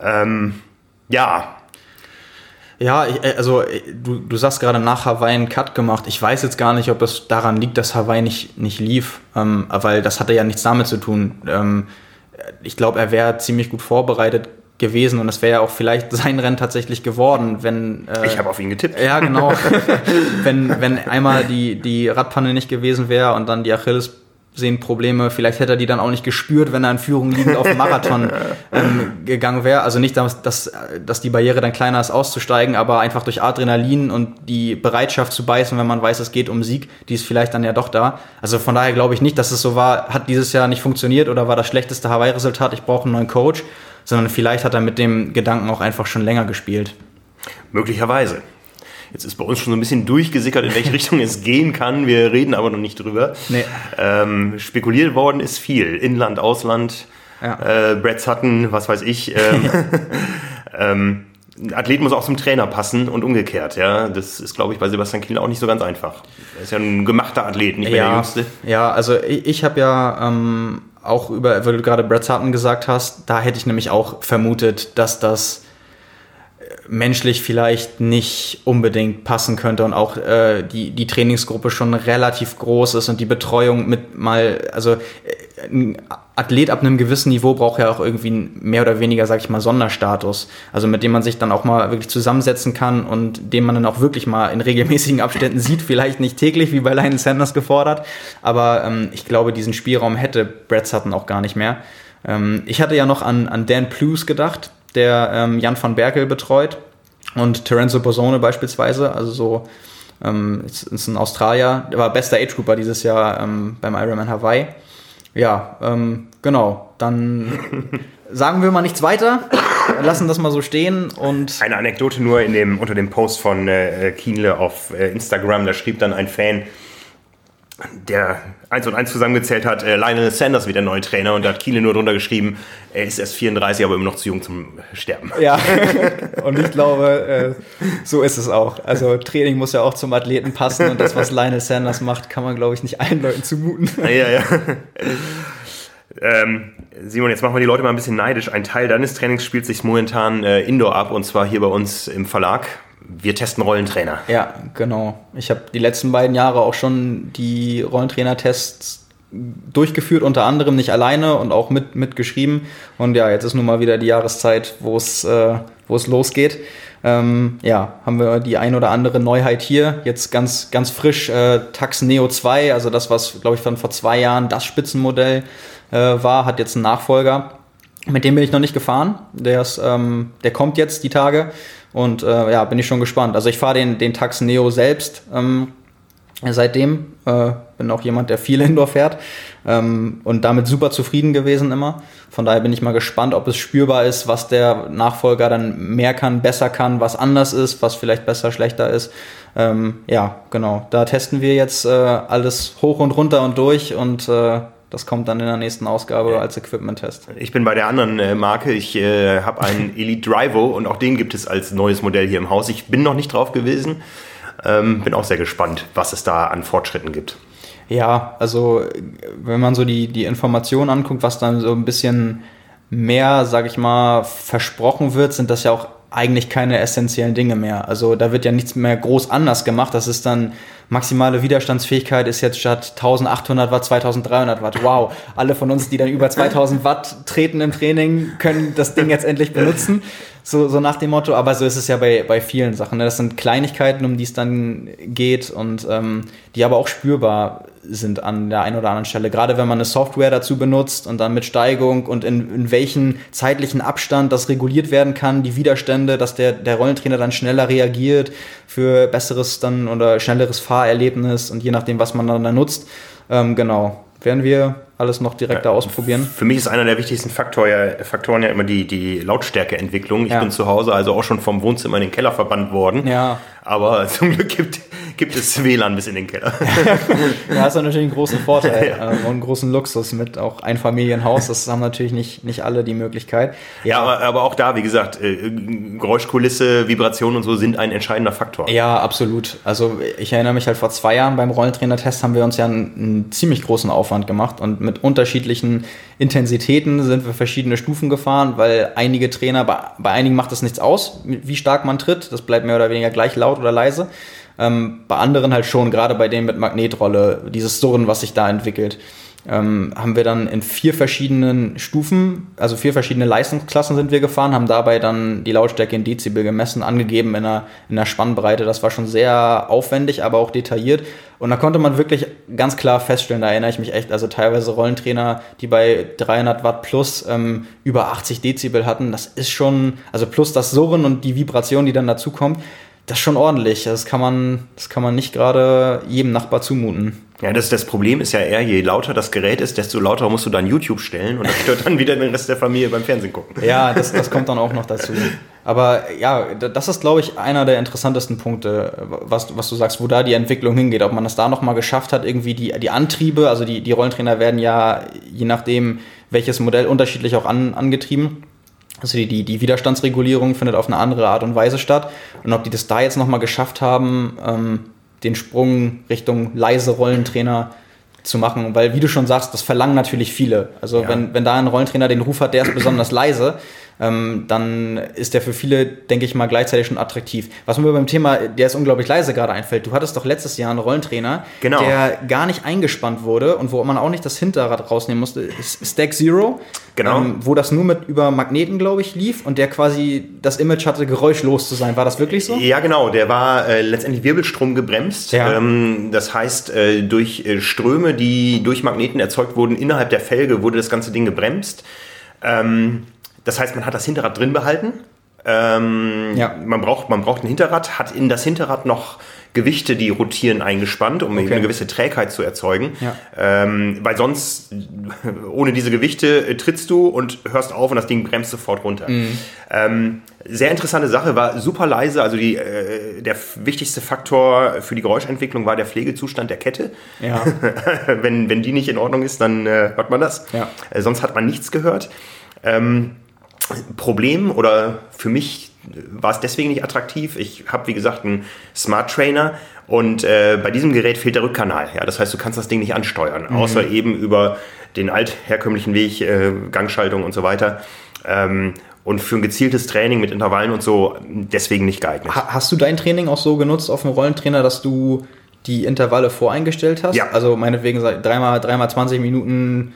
Ähm, ja. Ja, ich, äh, also äh, du, du sagst gerade nach Hawaii einen Cut gemacht. Ich weiß jetzt gar nicht, ob es daran liegt, dass Hawaii nicht, nicht lief, ähm, weil das hatte ja nichts damit zu tun. Ähm, ich glaube, er wäre ziemlich gut vorbereitet gewesen und es wäre ja auch vielleicht <laughs> sein Rennen tatsächlich geworden, wenn äh, ich habe auf ihn getippt. Ja, genau. <laughs> wenn wenn einmal die die Radpanne nicht gewesen wäre und dann die Achilles sehen Probleme. Vielleicht hätte er die dann auch nicht gespürt, wenn er in Führung liegend auf den Marathon <laughs> ähm, gegangen wäre. Also nicht, dass, dass, dass die Barriere dann kleiner ist, auszusteigen, aber einfach durch Adrenalin und die Bereitschaft zu beißen, wenn man weiß, es geht um Sieg, die ist vielleicht dann ja doch da. Also von daher glaube ich nicht, dass es so war, hat dieses Jahr nicht funktioniert oder war das schlechteste Hawaii-Resultat, ich brauche einen neuen Coach, sondern vielleicht hat er mit dem Gedanken auch einfach schon länger gespielt. Möglicherweise. Jetzt ist bei uns schon so ein bisschen durchgesickert, in welche Richtung es gehen kann. Wir reden aber noch nicht drüber. Nee. Ähm, spekuliert worden ist viel. Inland, Ausland, ja. äh, Brad Sutton, was weiß ich. Ähm, <laughs> ähm, ein Athlet muss auch zum Trainer passen und umgekehrt. Ja, das ist, glaube ich, bei Sebastian Kiel auch nicht so ganz einfach. Er ist ja ein gemachter Athlet, nicht mehr ja, der Jüngste. Ja, also ich, ich habe ja ähm, auch über, weil du gerade Brad Sutton gesagt hast, da hätte ich nämlich auch vermutet, dass das menschlich vielleicht nicht unbedingt passen könnte und auch äh, die, die Trainingsgruppe schon relativ groß ist und die Betreuung mit mal, also äh, ein Athlet ab einem gewissen Niveau braucht ja auch irgendwie mehr oder weniger, sag ich mal, Sonderstatus. Also mit dem man sich dann auch mal wirklich zusammensetzen kann und den man dann auch wirklich mal in regelmäßigen Abständen sieht. Vielleicht nicht täglich, wie bei Lionel Sanders gefordert, aber ähm, ich glaube, diesen Spielraum hätte Brad Sutton auch gar nicht mehr. Ähm, ich hatte ja noch an, an Dan Plews gedacht, der ähm, Jan van Berkel betreut und Terenzo Bosone beispielsweise, also so ähm, ist, ist ein Australier, der war bester Age Grouper dieses Jahr ähm, beim Ironman Hawaii. Ja, ähm, genau. Dann <laughs> sagen wir mal nichts weiter, lassen das mal so stehen und eine Anekdote nur in dem unter dem Post von äh, Kienle auf äh, Instagram, da schrieb dann ein Fan, der eins und eins zusammengezählt hat, äh, Lionel Sanders wird der neue Trainer und da hat Kiele nur drunter geschrieben, er ist erst 34, aber immer noch zu jung zum Sterben. Ja, <laughs> und ich glaube, äh, so ist es auch. Also Training muss ja auch zum Athleten passen und das, was Lionel Sanders macht, kann man, glaube ich, nicht allen Leuten zumuten. Ja, ja. Ähm, Simon, jetzt machen wir die Leute mal ein bisschen neidisch. Ein Teil deines Trainings spielt sich momentan äh, indoor ab und zwar hier bei uns im Verlag Wir testen Rollentrainer. Ja, genau. Ich habe die letzten beiden Jahre auch schon die Rollentrainer-Tests durchgeführt, unter anderem nicht alleine und auch mit mitgeschrieben. Und ja, jetzt ist nun mal wieder die Jahreszeit, wo es äh, losgeht. Ähm, ja, haben wir die ein oder andere Neuheit hier. Jetzt ganz ganz frisch äh, Tax Neo 2, also das was glaube ich von vor zwei Jahren das Spitzenmodell äh, war, hat jetzt einen Nachfolger. Mit dem bin ich noch nicht gefahren. Der, ist, ähm, der kommt jetzt die Tage. Und äh, ja, bin ich schon gespannt. Also ich fahre den, den Tax Neo selbst ähm, seitdem. Äh, bin auch jemand, der viel <laughs> Indoor fährt ähm, und damit super zufrieden gewesen immer. Von daher bin ich mal gespannt, ob es spürbar ist, was der Nachfolger dann mehr kann, besser kann, was anders ist, was vielleicht besser, schlechter ist. Ähm, ja, genau. Da testen wir jetzt äh, alles hoch und runter und durch und äh, das kommt dann in der nächsten Ausgabe ja. als Equipment-Test. Ich bin bei der anderen äh, Marke. Ich äh, habe einen <laughs> Elite Drivo und auch den gibt es als neues Modell hier im Haus. Ich bin noch nicht drauf gewesen. Ähm, bin auch sehr gespannt, was es da an Fortschritten gibt. Ja, also wenn man so die, die Informationen anguckt, was dann so ein bisschen mehr, sag ich mal, versprochen wird, sind das ja auch eigentlich keine essentiellen Dinge mehr. Also da wird ja nichts mehr groß anders gemacht. Das ist dann maximale Widerstandsfähigkeit ist jetzt statt 1800 Watt 2300 Watt. Wow, alle von uns, die dann über 2000 Watt treten im Training, können das Ding jetzt endlich benutzen. So, so nach dem Motto, aber so ist es ja bei, bei vielen Sachen. Ne? Das sind Kleinigkeiten, um die es dann geht und ähm, die aber auch spürbar sind an der einen oder anderen Stelle. Gerade wenn man eine Software dazu benutzt und dann mit Steigung und in, in welchen zeitlichen Abstand das reguliert werden kann, die Widerstände, dass der, der Rollentrainer dann schneller reagiert für besseres dann oder schnelleres Fahrerlebnis und je nachdem, was man dann da nutzt. Ähm, genau, werden wir alles noch direkter ja, ausprobieren. Für mich ist einer der wichtigsten Faktor ja, Faktoren ja immer die, die Lautstärkeentwicklung. Ich ja. bin zu Hause also auch schon vom Wohnzimmer in den Keller verbannt worden. Ja. Aber <laughs> zum Glück gibt, gibt es WLAN bis in den Keller. <laughs> ja, hast du natürlich einen großen Vorteil <laughs> ja. äh, und einen großen Luxus mit auch Einfamilienhaus. Das haben natürlich nicht, nicht alle die Möglichkeit. Ja, aber, aber auch da, wie gesagt, äh, Geräuschkulisse, Vibration und so sind ein entscheidender Faktor. Ja, absolut. Also ich erinnere mich halt vor zwei Jahren beim Rollentrainer-Test haben wir uns ja einen, einen ziemlich großen Aufwand gemacht und mit unterschiedlichen Intensitäten sind wir verschiedene Stufen gefahren, weil einige Trainer, bei, bei einigen macht das nichts aus, wie stark man tritt. Das bleibt mehr oder weniger gleich laut oder leise. Ähm, bei anderen halt schon, gerade bei denen mit Magnetrolle, dieses Surren, was sich da entwickelt ähm, haben wir dann in vier verschiedenen Stufen, also vier verschiedene Leistungsklassen sind wir gefahren, haben dabei dann die Lautstärke in Dezibel gemessen, angegeben in einer, in einer Spannbreite. Das war schon sehr aufwendig, aber auch detailliert. Und da konnte man wirklich ganz klar feststellen, da erinnere ich mich echt, also teilweise Rollentrainer, die bei 300 Watt plus ähm, über 80 Dezibel hatten, das ist schon, also plus das Surren und die Vibration, die dann dazu kommt, das ist schon ordentlich. Das kann man, das kann man nicht gerade jedem Nachbar zumuten. Ja, das, das Problem ist ja eher, je lauter das Gerät ist, desto lauter musst du dann YouTube stellen und das stört dann wieder den Rest der Familie beim Fernsehen gucken. <laughs> Ja, das, das kommt dann auch noch dazu. Aber ja, das ist, glaube ich, einer der interessantesten Punkte, was, was du sagst, wo da die Entwicklung hingeht. Ob man das da nochmal geschafft hat, irgendwie die, die Antriebe, also die, die Rollentrainer werden ja, je nachdem, welches Modell unterschiedlich auch an, angetrieben. Also die, die, die Widerstandsregulierung findet auf eine andere Art und Weise statt. Und ob die das da jetzt nochmal geschafft haben, ähm, den Sprung Richtung leise Rollentrainer zu machen, weil wie du schon sagst, das verlangen natürlich viele. Also ja. wenn, wenn da ein Rollentrainer den Ruf hat, der ist besonders leise, dann ist der für viele, denke ich mal, gleichzeitig schon attraktiv. Was mir beim Thema, der ist unglaublich leise gerade einfällt, du hattest doch letztes Jahr einen Rollentrainer, genau. der gar nicht eingespannt wurde und wo man auch nicht das Hinterrad rausnehmen musste, Stack Zero, genau. ähm, wo das nur mit über Magneten, glaube ich, lief und der quasi das Image hatte, geräuschlos zu sein. War das wirklich so? Ja, genau. Der war äh, letztendlich Wirbelstrom gebremst. Ja. Ähm, das heißt, äh, durch äh, Ströme, die durch Magneten erzeugt wurden, innerhalb der Felge wurde das ganze Ding gebremst. Ähm, das heißt, man hat das Hinterrad drin behalten. Ähm, ja. man, braucht, man braucht ein Hinterrad, hat in das Hinterrad noch Gewichte, die rotieren, eingespannt, um okay. eine gewisse Trägheit zu erzeugen. Ja. Ähm, weil sonst, <laughs> ohne diese Gewichte, äh, trittst du und hörst auf und das Ding bremst sofort runter. Mhm. Ähm, sehr interessante Sache, war super leise. Also die, äh, der wichtigste Faktor für die Geräuschentwicklung war der Pflegezustand der Kette. Ja. <laughs> wenn, wenn die nicht in Ordnung ist, dann äh, hört man das. Ja. Äh, sonst hat man nichts gehört. Ähm, Problem oder für mich war es deswegen nicht attraktiv. Ich habe, wie gesagt, einen Smart Trainer und äh, bei diesem Gerät fehlt der Rückkanal. Ja, das heißt, du kannst das Ding nicht ansteuern, mhm. außer eben über den altherkömmlichen Weg, äh, Gangschaltung und so weiter. Ähm, und für ein gezieltes Training mit Intervallen und so deswegen nicht geeignet. Hast du dein Training auch so genutzt auf dem Rollentrainer, dass du die Intervalle voreingestellt hast? Ja. Also meinetwegen dreimal, dreimal 20 Minuten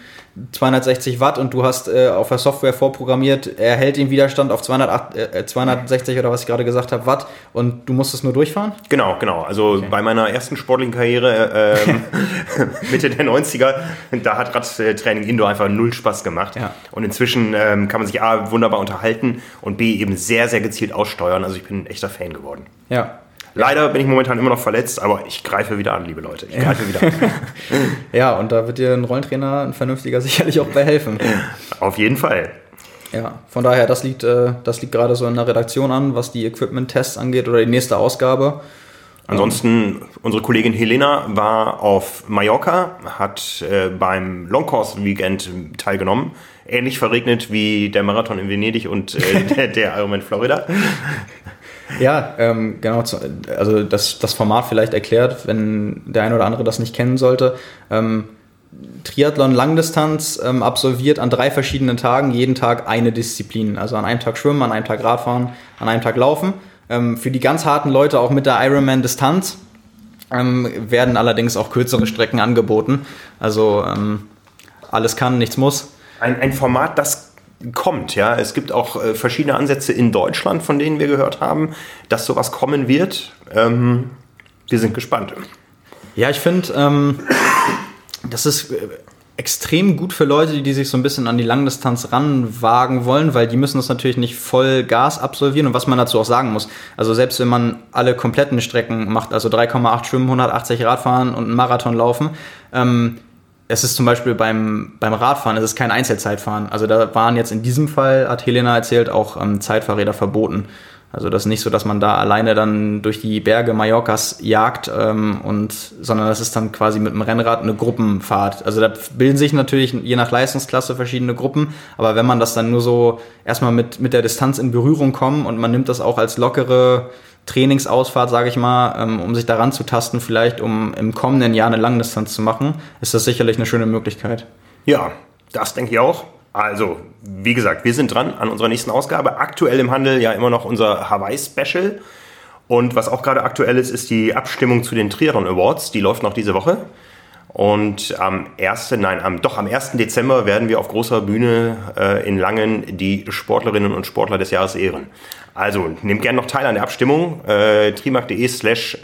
260 Watt und du hast äh, auf der Software vorprogrammiert, er hält den Widerstand auf 208, äh, 260 oder was ich gerade gesagt habe, Watt und du musst es nur durchfahren? Genau, genau. Also okay. bei meiner ersten sportlichen Karriere äh, <laughs> Mitte der 90er, da hat Radtraining Indoor einfach null Spaß gemacht. Ja. Und inzwischen ähm, kann man sich A, wunderbar unterhalten und B, eben sehr, sehr gezielt aussteuern. Also ich bin ein echter Fan geworden. Ja, Leider bin ich momentan immer noch verletzt, aber ich greife wieder an, liebe Leute. Ich greife wieder an. <laughs> ja, und da wird dir ein Rollentrainer, ein vernünftiger, <laughs> sicherlich auch bei helfen. Auf jeden Fall. Ja, von daher, das liegt, äh, das liegt gerade so in der Redaktion an, was die Equipment-Tests angeht oder die nächste Ausgabe. Ansonsten, unsere Kollegin Helena war auf Mallorca, hat äh, beim Longcourse-Weekend teilgenommen. Ähnlich verregnet wie der Marathon in Venedig und äh, <laughs> der, der Ironman Florida. Ja, ähm, genau. Also das, das Format vielleicht erklärt, wenn der eine oder andere das nicht kennen sollte. Ähm, Triathlon Langdistanz ähm, absolviert an drei verschiedenen Tagen jeden Tag eine Disziplin. Also an einem Tag Schwimmen, an einem Tag Radfahren, an einem Tag Laufen. Ähm, für die ganz harten Leute auch mit der Ironman Distanz ähm, werden allerdings auch kürzere Strecken angeboten. Also ähm, alles kann, nichts muss. Ein, ein Format, das kommt. Ja, es gibt auch äh, verschiedene Ansätze in Deutschland, von denen wir gehört haben, dass sowas kommen wird. Ähm, wir sind gespannt. Ja, ich finde, ähm, das ist äh, extrem gut für Leute, die sich so ein bisschen an die Langdistanz ranwagen wollen, weil die müssen das natürlich nicht voll Gas absolvieren und was man dazu auch sagen muss. Also selbst wenn man alle kompletten Strecken macht, also 3,8 Schwimmen, 180 Radfahren und einen Marathon laufen, ähm, es ist zum Beispiel beim, beim Radfahren, es ist kein Einzelzeitfahren. Also da waren jetzt in diesem Fall, hat Helena erzählt, auch ähm, Zeitfahrräder verboten. Also das ist nicht so, dass man da alleine dann durch die Berge Mallorcas jagt, ähm, und, sondern das ist dann quasi mit dem Rennrad eine Gruppenfahrt. Also da bilden sich natürlich je nach Leistungsklasse verschiedene Gruppen, aber wenn man das dann nur so erstmal mit, mit der Distanz in Berührung kommt und man nimmt das auch als lockere Trainingsausfahrt, sage ich mal, ähm, um sich daran zu tasten, vielleicht um im kommenden Jahr eine Langdistanz zu machen, ist das sicherlich eine schöne Möglichkeit. Ja, das denke ich auch. Also, wie gesagt, wir sind dran an unserer nächsten Ausgabe. Aktuell im Handel ja immer noch unser Hawaii-Special. Und was auch gerade aktuell ist, ist die Abstimmung zu den Triathlon Awards. Die läuft noch diese Woche. Und am 1., nein, am, doch am 1. Dezember werden wir auf großer Bühne äh, in Langen die Sportlerinnen und Sportler des Jahres ehren. Also nehmt gerne noch teil an der Abstimmung. Äh, trimark.de slash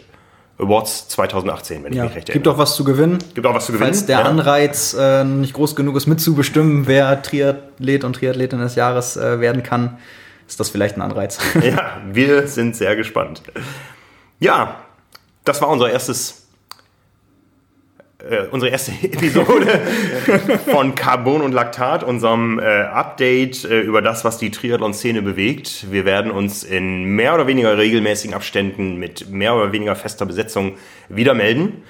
Awards 2018, wenn ja, ich mich recht erinnere. Gibt auch was zu gewinnen. Gibt auch was zu gewinnen. Falls der ja. Anreiz äh, nicht groß genug ist, mitzubestimmen, wer Triathlet und Triathletin des Jahres äh, werden kann, ist das vielleicht ein Anreiz. <laughs> ja, wir sind sehr gespannt. Ja, das war unser erstes äh, unsere erste <laughs> Episode von Carbon und Laktat, unserem äh, Update äh, über das, was die Triathlon-Szene bewegt. Wir werden uns in mehr oder weniger regelmäßigen Abständen mit mehr oder weniger fester Besetzung wieder melden.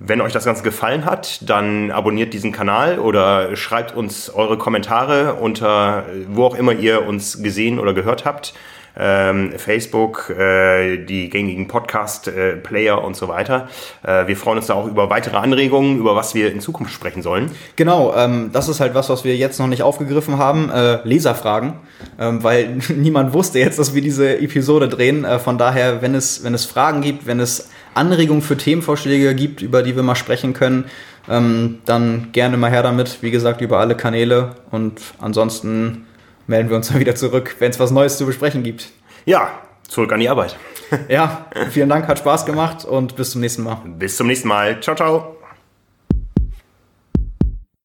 Wenn euch das Ganze gefallen hat, dann abonniert diesen Kanal oder schreibt uns eure Kommentare unter wo auch immer ihr uns gesehen oder gehört habt Facebook, äh, die gängigen Podcast-Player und so weiter. Äh, wir freuen uns da auch über weitere Anregungen, über was wir in Zukunft sprechen sollen. Genau, ähm, das ist halt was, was wir jetzt noch nicht aufgegriffen haben. Äh, Leserfragen, ähm, weil <laughs> niemand wusste jetzt, dass wir diese Episode drehen. Von daher, wenn es, wenn es Fragen gibt, wenn es Anregungen für Themenvorschläge gibt, über die wir mal sprechen können, ähm, dann gerne mal her damit. Wie gesagt, über alle Kanäle. Und ansonsten melden wir uns dann wieder zurück, wenn es was Neues zu besprechen gibt. Ja, zurück an die Arbeit. ja, vielen Dank, hat Spaß gemacht und bis zum nächsten Mal. Bis zum nächsten Mal. Ciao, ciao.